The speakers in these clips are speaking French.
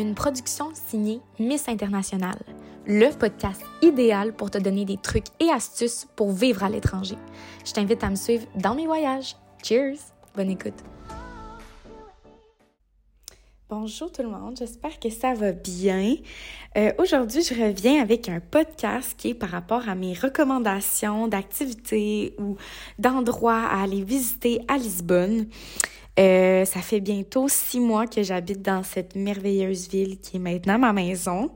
une production signée Miss International, le podcast idéal pour te donner des trucs et astuces pour vivre à l'étranger. Je t'invite à me suivre dans mes voyages. Cheers! Bonne écoute! Bonjour tout le monde, j'espère que ça va bien. Euh, Aujourd'hui, je reviens avec un podcast qui est par rapport à mes recommandations d'activités ou d'endroits à aller visiter à Lisbonne. Euh, ça fait bientôt six mois que j'habite dans cette merveilleuse ville qui est maintenant ma maison.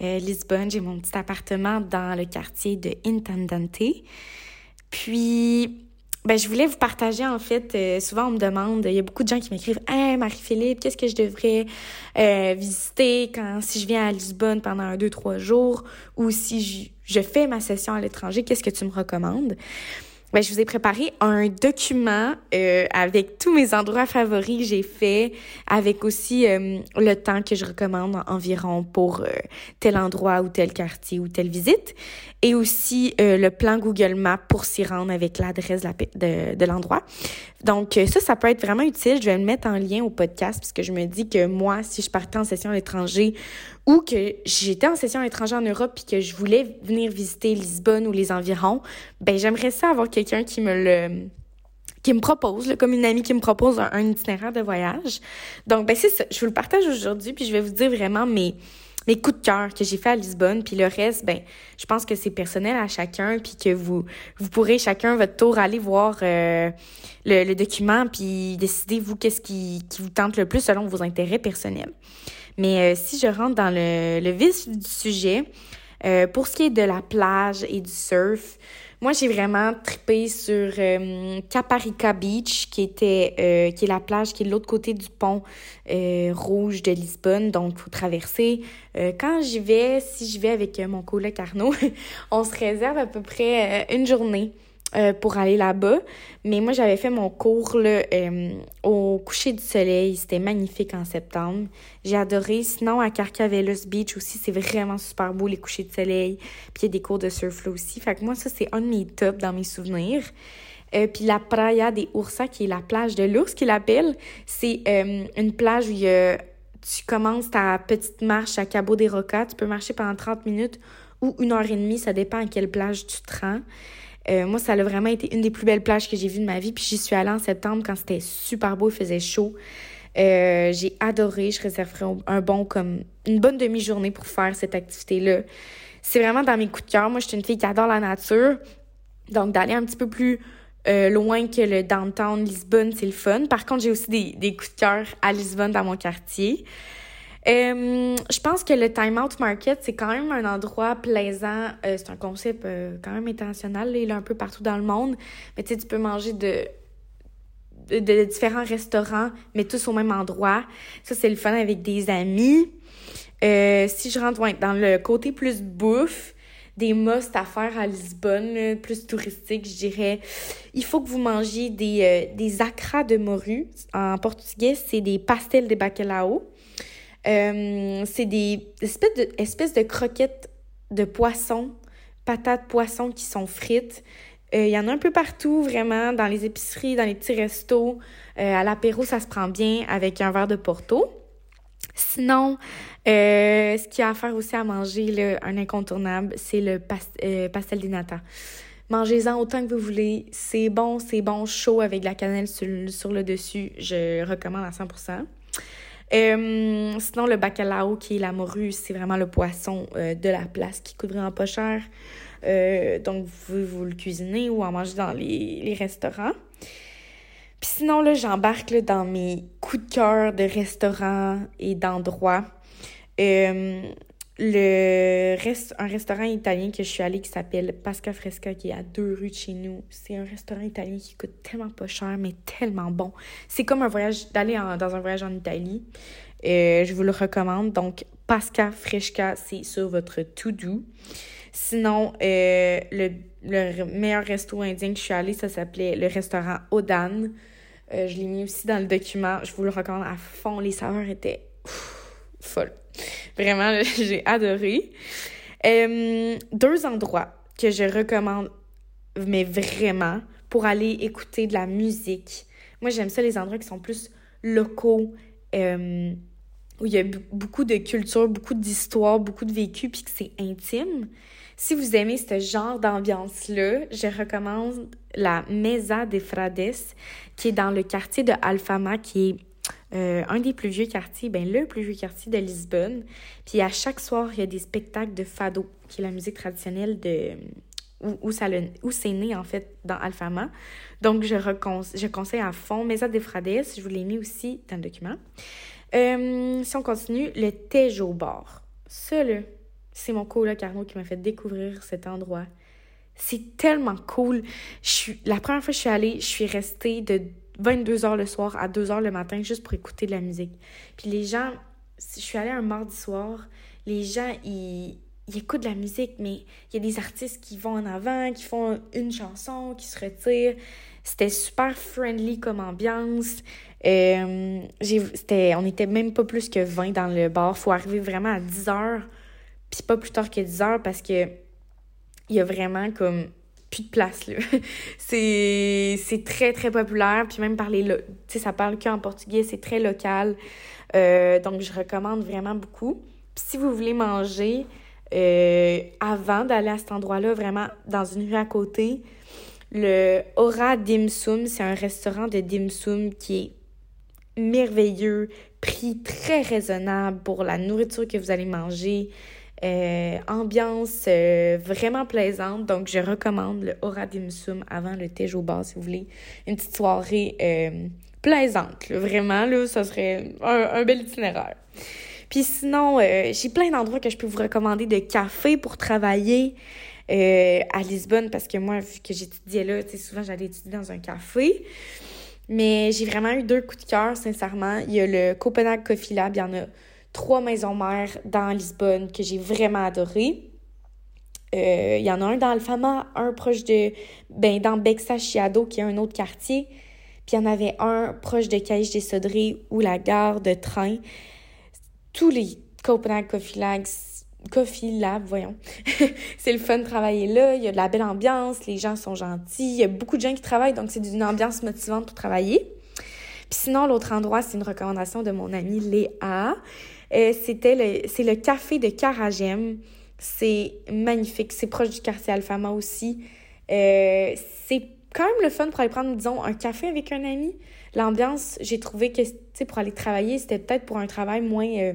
Euh, Lisbonne, j'ai mon petit appartement dans le quartier de Intendante. Puis, ben, je voulais vous partager, en fait, euh, souvent on me demande, il y a beaucoup de gens qui m'écrivent « Hey, Marie-Philippe, qu'est-ce que je devrais visiter quand si je viens à Lisbonne pendant un, deux, trois jours ou si je, je fais ma session à l'étranger, qu'est-ce que tu me recommandes? » Ben, je vous ai préparé un document euh, avec tous mes endroits favoris que j'ai fait, avec aussi euh, le temps que je recommande environ pour euh, tel endroit ou tel quartier ou telle visite, et aussi le plan Google Maps pour s'y rendre avec l'adresse de, l'endroit. Donc ça, ça peut être vraiment utile. Je vais le mettre en lien au podcast parce que je me dis que moi, si je partais en session à l'étranger ou que j'étais en session à l'étranger en Europe puis que je voulais venir visiter Lisbonne ou les environs, ben j'aimerais ça avoir quelqu'un qui me le qui me propose, comme une amie qui me propose un, itinéraire de voyage. Donc, ben c'est ça. Je vous le partage aujourd'hui, puis je vais vous dire vraiment mes, mes coups de cœur que j'ai fait à Lisbonne, puis le reste, ben, je pense que c'est personnel à chacun, puis que vous vous pourrez chacun votre tour aller voir euh, le, document, puis décider vous qu'est-ce qui, qui vous tente le plus selon vos intérêts personnels. Mais euh, si je rentre dans le, vif du sujet, euh, pour ce qui est de la plage et du surf, moi, j'ai vraiment trippé sur euh, Caparica Beach, qui était est la plage qui est de l'autre côté du pont rouge de Lisbonne, donc faut traverser. quand j'y vais, si j'y vais avec mon coloc Arnaud, on se réserve à peu près une journée. Euh, pour aller là-bas. Mais moi, j'avais fait mon cours là, euh, au coucher du soleil. C'était magnifique en septembre. J'ai adoré. Sinon, à Carcavelos Beach aussi, c'est vraiment super beau, les couchers de soleil. Puis il y a des cours de surf là aussi. Fait que moi, ça, c'est un de mes tops dans mes souvenirs. Euh, puis la Praia des Oursas, qui est la plage de l'ours, qu'il appelle, c'est une plage où tu commences ta petite marche à Cabo des Rocas. Tu peux marcher pendant 30 minutes ou une heure et demie. Ça dépend à quelle plage tu te rends. Euh, moi, ça a vraiment été une des plus belles plages que j'ai vues de ma vie. Puis j'y suis allée en septembre quand c'était super beau, il faisait chaud. Euh, j'ai adoré. Je réserverai un bon comme une bonne demi-journée pour faire cette activité-là. C'est vraiment dans mes coups de cœur. Moi, je suis une fille qui adore la nature. Donc, d'aller un petit peu plus euh, loin que le downtown Lisbonne, c'est le fun. Par contre, j'ai aussi des, des coups de cœur à Lisbonne dans mon quartier. Euh, je pense que le Time Out Market, c'est quand même un endroit plaisant. Euh, c'est un concept euh, quand même international. il est un peu partout dans le monde. Mais tu sais, tu peux manger de, différents restaurants, mais tous au même endroit. Ça, c'est le fun avec des amis. si je rentre dans le côté plus bouffe, des must à faire à Lisbonne, plus touristique, je dirais, il faut que vous mangiez des, des acras de morue. En portugais, c'est des pastels de bacalhau. Euh, c'est des espèces de, espèces de croquettes de poisson, patates poisson qui sont frites. Euh, il y en a un peu partout, vraiment, dans les épiceries, dans les petits restos. Euh, à l'apéro, ça se prend bien avec un verre de Porto. Sinon, ce qu'il y a à faire aussi à manger, là, un incontournable, c'est le pastel di nata. Mangez-en autant que vous voulez. C'est bon, c'est bon, chaud avec de la cannelle sur, sur le dessus. Je recommande à 100%. Sinon, le bacalao, qui est la morue, c'est vraiment le poisson euh, de la place qui coûte vraiment pas cher. Euh, donc, vous vous le cuisiner ou en manger dans les, les restaurants. Puis sinon, là, j'embarque dans mes coups de cœur de restaurants et d'endroits. Un restaurant italien que je suis allée qui s'appelle Pasca Fresca, qui est à deux rues de chez nous. C'est un restaurant italien qui coûte tellement pas cher, mais tellement bon. C'est comme un voyage, d'aller dans un voyage en Italie. Euh, je vous le recommande. Donc, Pasca Fresca, c'est sur votre to-do. Sinon, euh, le, le, meilleur resto indien que je suis allée, ça s'appelait le restaurant Odan. Euh, je l'ai mis aussi dans le document. Je vous le recommande à fond. Les saveurs étaient folles. Vraiment, j'ai adoré. Euh, deux endroits que je recommande, mais vraiment, pour aller écouter de la musique. Moi, j'aime ça, les endroits qui sont plus locaux, euh, où il y a beaucoup de culture, beaucoup d'histoire, beaucoup de vécu, puis que c'est intime. Si vous aimez ce genre d'ambiance-là, je recommande la Mesa de Frades, qui est dans le quartier de Alfama, qui est euh, un des plus vieux quartiers, ben le plus vieux quartier de Lisbonne. Puis à chaque soir, il y a des spectacles de fado, qui est la musique traditionnelle de où, où, ça où c'est né en fait dans Alfama. Donc je, je conseille à fond Mesa de Frades, je vous l'ai mis aussi dans le document. Euh, si on continue, le Tejo Bar. Ça, c'est mon coloc Arnaud qui m'a fait découvrir cet endroit. C'est tellement cool. Je suis, la première fois que je suis allée, je suis restée de 22 h le soir à 2 h le matin juste pour écouter de la musique. Puis les gens, je suis allée un mardi soir, les gens, ils, ils écoutent de la musique, mais il y a des artistes qui vont en avant, qui font une chanson, qui se retirent. C'était super friendly comme ambiance. Euh, on était même pas plus que 20 dans le bar. faut arriver vraiment à 10 heures, puis pas plus tard que 10 heures parce que il y a vraiment comme plus de place là. c'est, très très populaire, puis même parler tu sais ça parle qu'en portugais, c'est très local. Euh, donc je recommande vraiment beaucoup. Puis si vous voulez manger euh, avant d'aller à cet endroit-là, vraiment dans une rue à côté, le Aura Dim Sum, c'est un restaurant de dim sum qui est merveilleux, prix très raisonnable pour la nourriture que vous allez manger. Euh, ambiance euh, vraiment plaisante. Donc, je recommande le Aura Dim Sum avant le thé au bar si vous voulez. Une petite soirée euh, plaisante. Vraiment, là, ça serait un, bel itinéraire. Puis sinon, j'ai plein d'endroits que je peux vous recommander de café pour travailler à Lisbonne parce que moi, vu que j'étudiais là, souvent j'allais étudier dans un café. Mais j'ai vraiment eu deux coups de cœur, sincèrement. Il y a le Copenhague Coffee Lab, il y en a trois maisons mères dans Lisbonne que j'ai vraiment adoré. Euh, il y en a un dans Alfama, un proche de. Ben, dans Bexa Chiado, qui est un autre quartier. Puis il y en avait un proche de Caïche des Sodrés ou la gare de train. Tous les Copenhague Coffee Labs, Coffee Lab, voyons. c'est le fun de travailler là. Il y a de la belle ambiance, les gens sont gentils. Il y a beaucoup de gens qui travaillent, donc c'est d'une ambiance motivante pour travailler. Puis sinon, l'autre endroit, c'est une recommandation de mon amie Léa. C'était le, c'est le café de Caragem. C'est magnifique. C'est proche du quartier Alfama aussi. Euh, c'est quand même le fun pour aller prendre, disons, un café avec un ami. L'ambiance, j'ai trouvé que, tu sais, pour aller travailler, c'était peut-être pour un travail moins euh,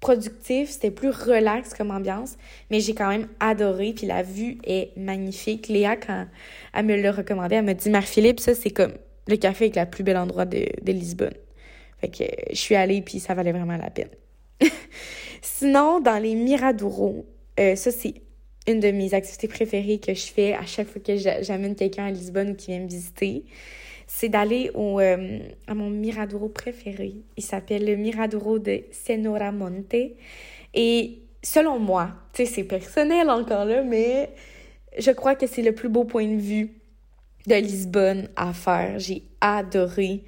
productif, c'était plus relax comme ambiance, mais j'ai quand même adoré, puis la vue est magnifique. Léa, quand elle me l'a recommandé, elle m'a dit, Marie-Philippe, ça, c'est comme le café avec le plus bel endroit de, de Lisbonne. Fait que je suis allée, puis ça valait vraiment la peine. Sinon, dans les Miradouros, euh, ça, c'est une de mes activités préférées que je fais à chaque fois que j'amène quelqu'un à Lisbonne ou qui vient me visiter. C'est d'aller euh, à mon Miradouro préféré. Il s'appelle le Miradouro de Senora Monte. Et selon moi, tu sais, c'est personnel encore là, mais je crois que c'est le plus beau point de vue de Lisbonne à faire. J'ai adoré.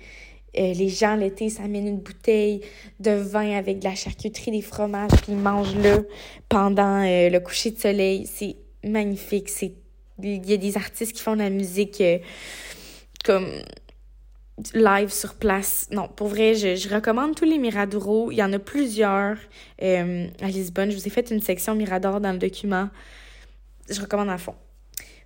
Euh, les gens, l'été, s'amènent une bouteille de vin avec de la charcuterie, des fromages, puis ils mangent là pendant euh, le coucher de soleil. C'est magnifique. C'est Il y a des artistes qui font de la musique euh, comme live sur place. Non, pour vrai, je, recommande tous les Miradouro. Il y en a plusieurs à Lisbonne. Je vous ai fait une section Mirador dans le document. Je recommande à fond.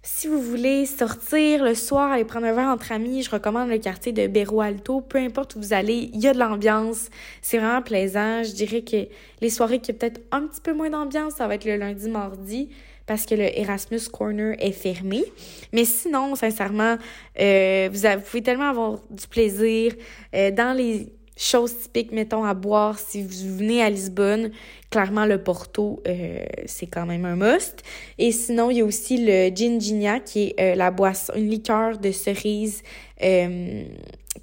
Si vous voulez sortir le soir, aller prendre un verre entre amis, je recommande le quartier de Berro Alto. Peu importe où vous allez, il y a de l'ambiance. C'est vraiment plaisant. Je dirais que les soirées qui ont peut-être un petit peu moins d'ambiance, ça va être le lundi, mardi parce que le Erasmus Corner est fermé. Mais sinon, sincèrement, euh, vous, pouvez tellement avoir du plaisir euh, dans les Chose typique, mettons, à boire si vous venez à Lisbonne. Clairement, le Porto, euh, c'est quand même un must. Et sinon, il y a aussi le Ginginia, qui est euh, une liqueur de cerise euh,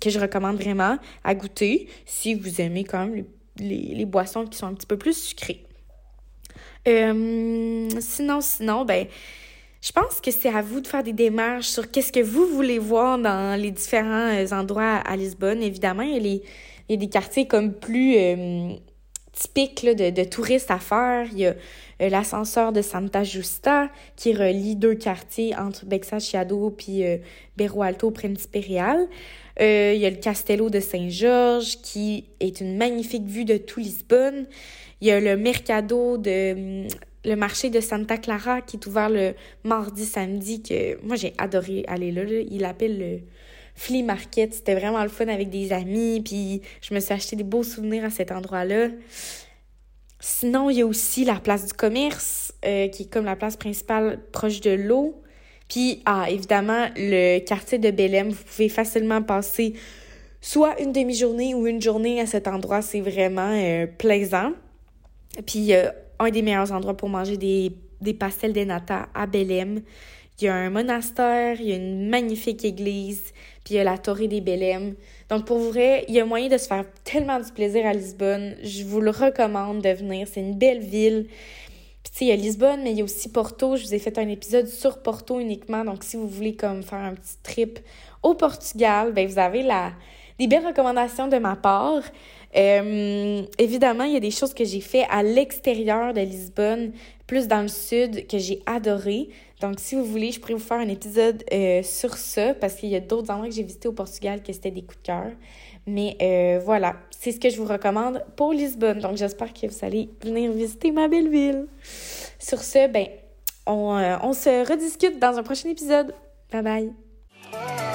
que je recommande vraiment à goûter si vous aimez quand même les, les, boissons qui sont un petit peu plus sucrées. sinon, sinon, ben... Je pense que c'est à vous de faire des démarches sur qu'est-ce que vous voulez voir dans les différents endroits à Lisbonne. Évidemment, il y a des quartiers comme plus euh, typiques de, de, touristes à faire. Il y a euh, l'ascenseur de Santa Justa qui relie deux quartiers entre Bexa Chiado puis euh, Alto Principe Euh, il y a le Castello de Saint-Georges qui est une magnifique vue de tout Lisbonne. Il y a le Mercado de le marché de Santa Clara qui est ouvert le mardi, samedi, que moi j'ai adoré aller là. Il appelle le flea market. C'était vraiment le fun avec des amis, puis je me suis acheté des beaux souvenirs à cet endroit-là. Sinon, il y a aussi la place du commerce, euh, qui est comme la place principale proche de l'eau. Puis, ah, évidemment, le quartier de Bellem, vous pouvez facilement passer soit une demi-journée ou une journée à cet endroit. C'est vraiment euh, plaisant. Puis, un des meilleurs endroits pour manger des, des pastels de nata à Bellem. Il y a un monastère, il y a une magnifique église, puis il y a la Torre des Bellem. Donc, pour vrai, il y a moyen de se faire tellement du plaisir à Lisbonne. Je vous le recommande de venir. C'est une belle ville. Puis, tu sais, il y a Lisbonne, mais il y a aussi Porto. Je vous ai fait un épisode sur Porto uniquement. Donc, si vous voulez comme faire un petit trip au Portugal, ben vous avez la, des belles recommandations de ma part. Euh, évidemment, il y a des choses que j'ai fait à l'extérieur de Lisbonne, plus dans le sud, que j'ai adoré. Donc, si vous voulez, je pourrais vous faire un épisode euh, sur ça, parce qu'il y a d'autres endroits que j'ai visités au Portugal que c'était des coups de cœur. Mais euh, voilà, c'est ce que je vous recommande pour Lisbonne. Donc, j'espère que vous allez venir visiter ma belle ville. Sur ce, ben, on, on se rediscute dans un prochain épisode. Bye bye!